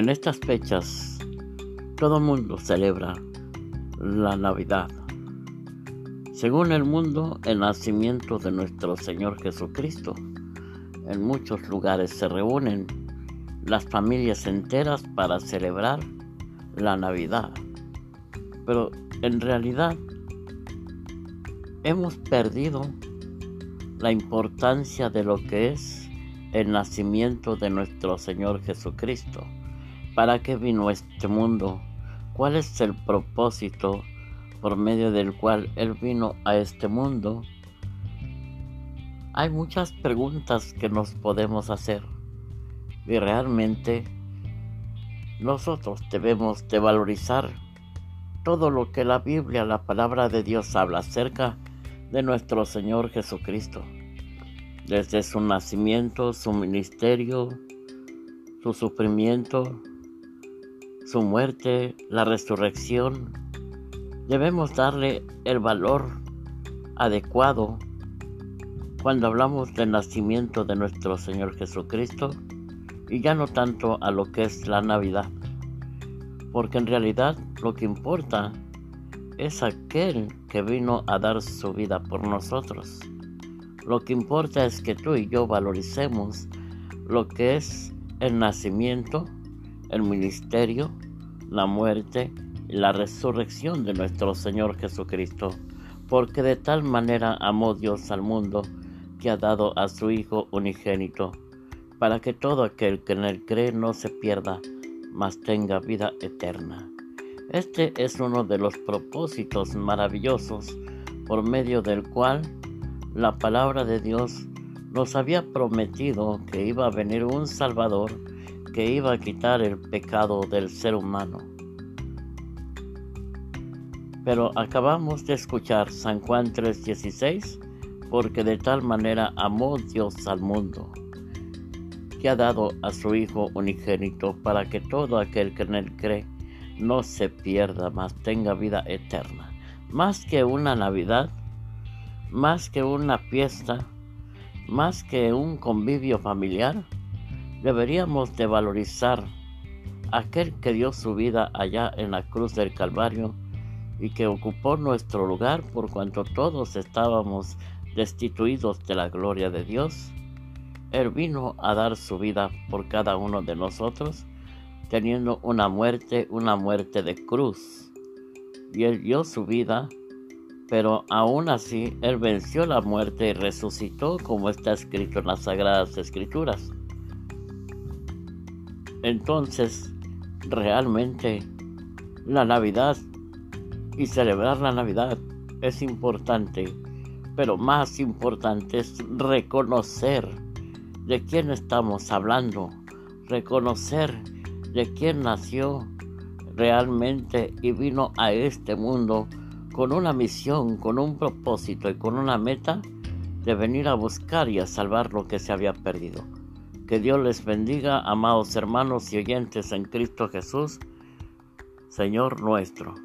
En estas fechas todo el mundo celebra la Navidad. Según el mundo, el nacimiento de nuestro Señor Jesucristo. En muchos lugares se reúnen las familias enteras para celebrar la Navidad. Pero en realidad hemos perdido la importancia de lo que es el nacimiento de nuestro Señor Jesucristo. ¿Para qué vino este mundo? ¿Cuál es el propósito por medio del cual Él vino a este mundo? Hay muchas preguntas que nos podemos hacer y realmente nosotros debemos de valorizar todo lo que la Biblia, la palabra de Dios habla acerca de nuestro Señor Jesucristo. Desde su nacimiento, su ministerio, su sufrimiento, su muerte, la resurrección, debemos darle el valor adecuado cuando hablamos del nacimiento de nuestro Señor Jesucristo y ya no tanto a lo que es la Navidad, porque en realidad lo que importa es aquel que vino a dar su vida por nosotros. Lo que importa es que tú y yo valoricemos lo que es el nacimiento el ministerio, la muerte y la resurrección de nuestro Señor Jesucristo, porque de tal manera amó Dios al mundo que ha dado a su Hijo unigénito, para que todo aquel que en él cree no se pierda, mas tenga vida eterna. Este es uno de los propósitos maravillosos por medio del cual la palabra de Dios nos había prometido que iba a venir un Salvador que iba a quitar el pecado del ser humano. Pero acabamos de escuchar San Juan 3:16, porque de tal manera amó Dios al mundo, que ha dado a su Hijo unigénito para que todo aquel que en él cree no se pierda, mas tenga vida eterna. Más que una Navidad, más que una fiesta, más que un convivio familiar, Deberíamos de valorizar aquel que dio su vida allá en la cruz del Calvario y que ocupó nuestro lugar por cuanto todos estábamos destituidos de la gloria de Dios. Él vino a dar su vida por cada uno de nosotros, teniendo una muerte, una muerte de cruz. Y Él dio su vida, pero aún así Él venció la muerte y resucitó como está escrito en las Sagradas Escrituras. Entonces, realmente la Navidad y celebrar la Navidad es importante, pero más importante es reconocer de quién estamos hablando, reconocer de quién nació realmente y vino a este mundo con una misión, con un propósito y con una meta de venir a buscar y a salvar lo que se había perdido. Que Dios les bendiga, amados hermanos y oyentes en Cristo Jesús, Señor nuestro.